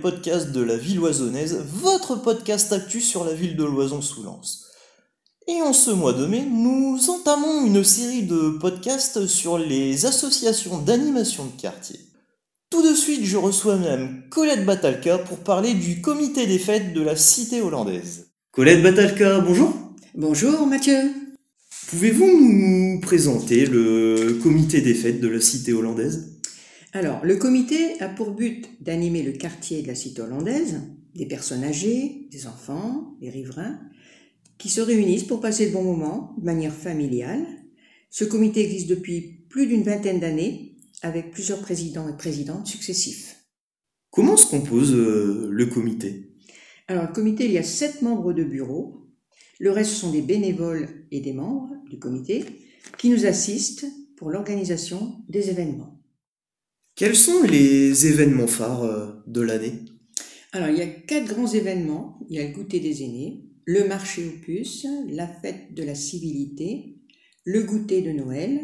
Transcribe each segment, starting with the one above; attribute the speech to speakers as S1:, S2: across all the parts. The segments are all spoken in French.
S1: podcasts de la ville oisonnaise, votre podcast actu sur la ville de Loison-sous-Lens. Et en ce mois de mai, nous entamons une série de podcasts sur les associations d'animation de quartier. Tout de suite, je reçois Mme Colette Batalka pour parler du comité des fêtes de la cité hollandaise. Colette Batalka, bonjour.
S2: Bonjour Mathieu.
S1: Pouvez-vous nous présenter le comité des fêtes de la cité hollandaise?
S2: Alors, le comité a pour but d'animer le quartier de la cité hollandaise, des personnes âgées, des enfants, des riverains, qui se réunissent pour passer de bons moments de manière familiale. Ce comité existe depuis plus d'une vingtaine d'années, avec plusieurs présidents et présidentes successifs.
S1: Comment se compose euh, le comité?
S2: Alors, le comité, il y a sept membres de bureau. Le reste, ce sont des bénévoles et des membres du comité qui nous assistent pour l'organisation des événements.
S1: Quels sont les événements phares euh, de l'année?
S2: Alors, il y a quatre grands événements. Il y a le goûter des aînés, le marché aux puces, la fête de la civilité, le goûter de Noël.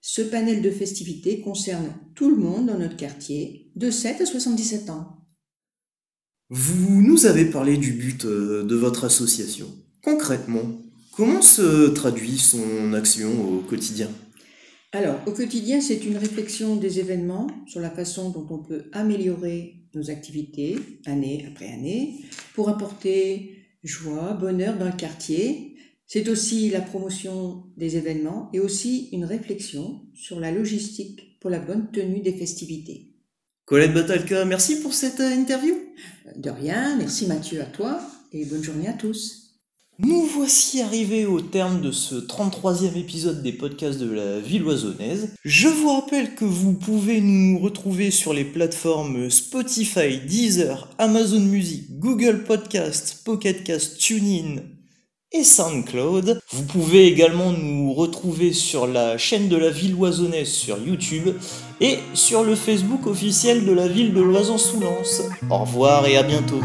S2: Ce panel de festivités concerne tout le monde dans notre quartier, de 7 à 77 ans.
S1: Vous nous avez parlé du but euh, de votre association. Concrètement, comment se traduit son action au quotidien?
S2: Alors, au quotidien, c'est une réflexion des événements sur la façon dont on peut améliorer nos activités année après année pour apporter joie, bonheur dans le quartier. C'est aussi la promotion des événements et aussi une réflexion sur la logistique pour la bonne tenue des festivités.
S1: Colette Batalka, merci pour cette interview.
S2: De rien, merci Mathieu à toi et bonne journée à tous.
S1: Nous voici arrivés au terme de ce 33e épisode des podcasts de la ville oisonnaise. Je vous rappelle que vous pouvez nous retrouver sur les plateformes Spotify, Deezer, Amazon Music, Google Podcast, Pocket Cast, TuneIn et SoundCloud. Vous pouvez également nous retrouver sur la chaîne de la ville oisonnaise sur YouTube et sur le Facebook officiel de la ville de Loison-sous-Lens. Au revoir et à bientôt.